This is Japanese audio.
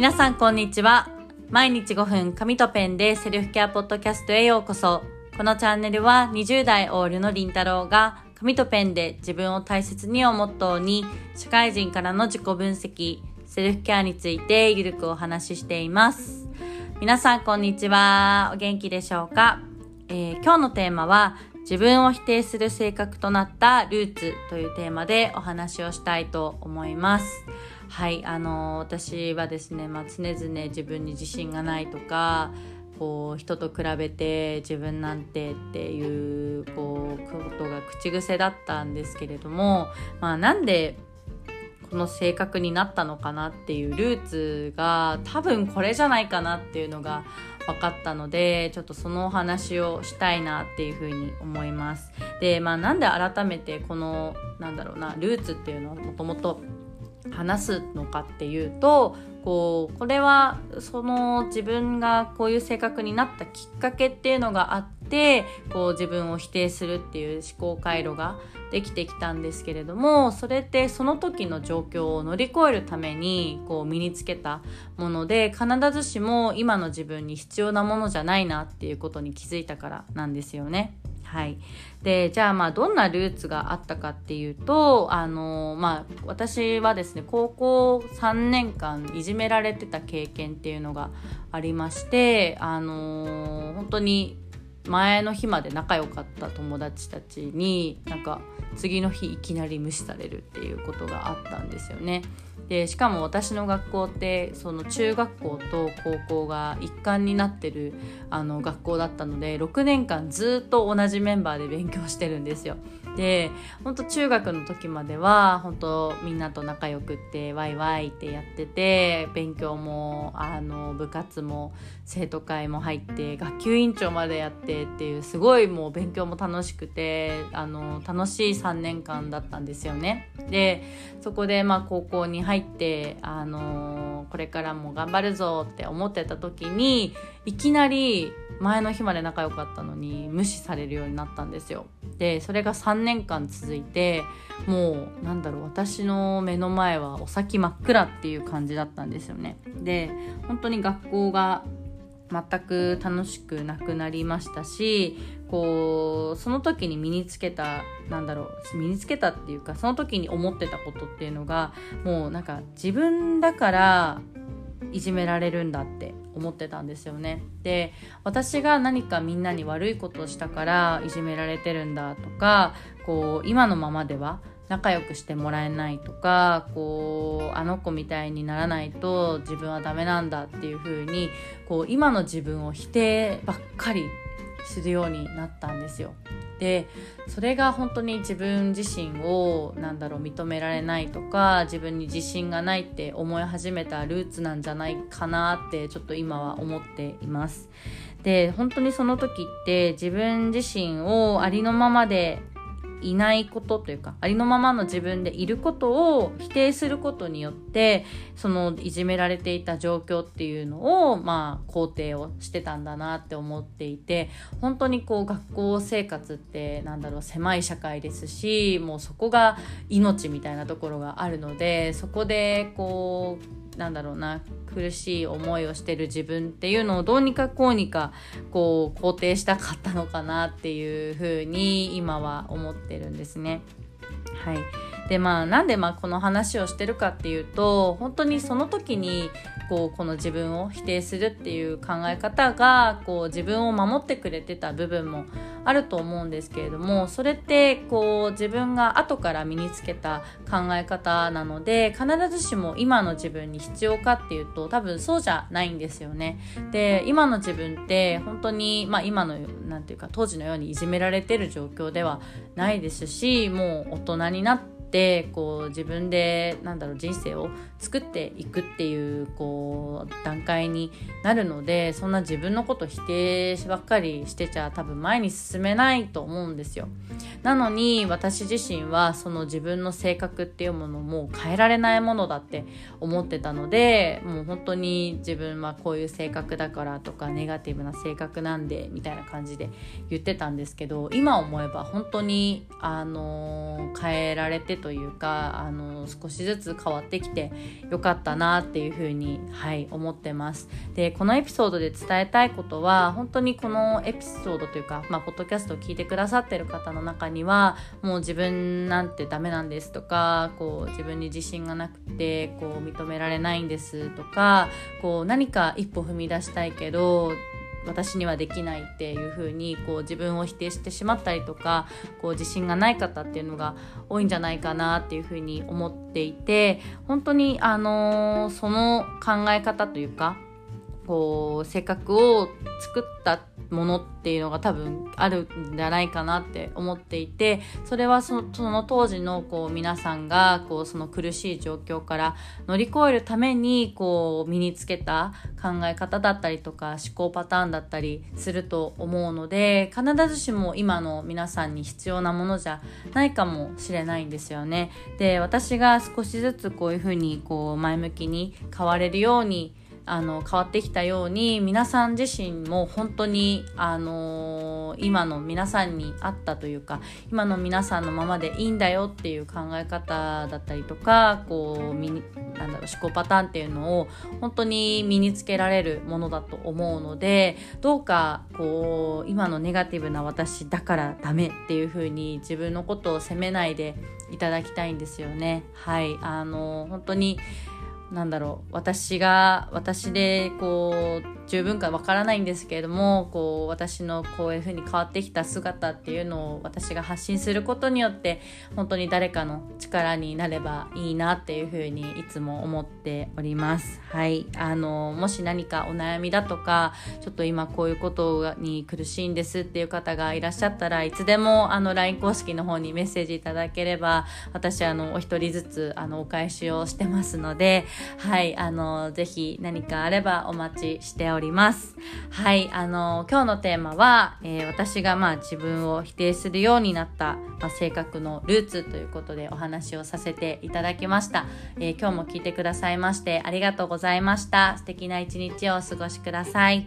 皆さんこんにちは。毎日5分紙とペンでセルフケアポッドキャストへようこそ。このチャンネルは20代オールのりんたろうが紙とペンで自分を大切にをモットーに社会人からの自己分析セルフケアについてゆるくお話ししています。皆さんこんにちは。お元気でしょうか、えー、今日のテーマは自分を否定する性格となったルーツというテーマでお話をしたいと思います。はい、あの私はですね、まあ、常々自分に自信がないとかこう人と比べて自分なんてっていうこうことが口癖だったんですけれども、まあ、なんでこの性格になったのかなっていうルーツが多分これじゃないかなっていうのが分かったのでちょっとそのお話をしたいなっていうふうに思います。でまあなんで改めてこのなんだろうなルーツっていうのはもともと話すのかっていうとこうこれはその自分がこういう性格になったきっかけっていうのがあってこう自分を否定するっていう思考回路ができてきたんですけれどもそれってその時の状況を乗り越えるためにこう身につけたもので必ずしも今の自分に必要なものじゃないなっていうことに気づいたからなんですよね。はい、でじゃあまあどんなルーツがあったかっていうとあのまあ私はですね高校3年間いじめられてた経験っていうのがありましてあの本当に前の日まで仲良かった友達たちになんか次の日いきなり無視されるっていうことがあったんですよね。でしかも私の学校ってその中学校と高校が一貫になってるあの学校だったので6年間ずっと同じメンバーで勉強してるんですよ。で本当中学の時までは本当みんなと仲良くってワイワイってやってて勉強もあの部活も生徒会も入って学級委員長までやってっていうすごいもう勉強も楽しくてあの楽しい3年間だったんですよね。でそこでまあ高校に入ってあのこれからも頑張るぞって思ってた時にいきなり前の日まで仲良かったのに無視されるようになったんですよ。でそれが3年間続いてもうなんだろう私の目の前はお先真っ暗っていう感じだったんですよね。で本当に学校が全く楽しくなくなりましたしこうその時に身につけたなんだろう身につけたっていうかその時に思ってたことっていうのがもうなんか自分だからいじめられるんだって思ってたんですよね。で私が何かみんなに悪いことをしたからいじめられてるんだとかこう今のままでは仲良くしてもらえないとかこうあの子みたいにならないと自分はダメなんだっていう風にこう今の自分を否定ばっかりするようになったんですよ。でそれが本当に自分自身をなんだろう認められないとか自分に自信がないって思い始めたルーツなんじゃないかなってちょっと今は思っています。で本当にその時って自分自身をありのままでいないことというかありのままの自分でいることを否定することによってそのいじめられていた状況っていうのをまあ肯定をしてたんだなって思っていて本当にこう学校生活ってなんだろう狭い社会ですしもうそこが命みたいなところがあるのでそこでこうなんだろうな苦しい思いをしてる自分っていうのをどうにかこうにかこう肯定したかったのかなっていうふうに今は思ってるんですね。はい、でまあなんでまあこの話をしてるかっていうと本当にその時にこうこの自分を否定するっていう考え方がこう自分を守ってくれてた部分もあると思うんですけれどもそれってこう自分が後から身につけた考え方なので必ずしも今の自分に必要かっていうと多分そうじゃないんですよね。で今の自分って本当に、まあ、今の何て言うか当時のようにいじめられてる状況ではないですしもう大人になってってこう自分でなんだろう人生を作っていくっていうこう段階になるのでそんな自分のこと否定ばっかりしてちゃ多分前に進めないと思うんですよ。なのに私自身はその自分の性格っていうものも変えられないものだって思ってたのでもう本当に自分はこういう性格だからとかネガティブな性格なんでみたいな感じで言ってたんですけど今思えば本当にあの変えられてというかあの少しずつ変わってきてよかったなっていうふうに、はい、思ってます。でこのエピソードで伝えたいことは本当にこのエピソードというか、まあ、ポッドキャストを聞いてくださってる方の中にはもう自分なんてダメなんですとかこう自分に自信がなくてこう認められないんですとかこう何か一歩踏み出したいけど私にはできないっていう風にこう自分を否定してしまったりとかこう自信がない方っていうのが多いんじゃないかなっていう風に思っていて本当にあのー、その考え方というかこう性格を作ったものっていうのが多分あるんじゃないかなって思っていてそれはその当時のこう皆さんがこうその苦しい状況から乗り越えるためにこう身につけた考え方だったりとか思考パターンだったりすると思うので必ずしも今の皆さんに必要なものじゃないかもしれないんですよね。で私が少しずつこういうふうにこう前向きに変われるようにあの変わってきたように皆さん自身も本当にあの今の皆さんに合ったというか今の皆さんのままでいいんだよっていう考え方だったりとかこうなんだろう思考パターンっていうのを本当に身につけられるものだと思うのでどうかこう今のネガティブな私だからダメっていう風に自分のことを責めないでいただきたいんですよね。はいあの本当になんだろう私が私でこう十分かわからないんですけれどもこう私のこういう風に変わってきた姿っていうのを私が発信することによって本当に誰かの力になればいいなっていう風にいつも思っております。はい。あのもし何かお悩みだとかちょっと今こういうことに苦しいんですっていう方がいらっしゃったらいつでもあの LINE 公式の方にメッセージいただければ私あのお一人ずつあのお返しをしてますのではい、あの、ぜひ何かあればお待ちしております。おります。はい、あの、今日のテーマは、えー、私がまあ自分を否定するようになった、まあ、性格のルーツということでお話をさせていただきました。えー、今日も聞いてくださいましてありがとうございました。素敵な一日をお過ごしください。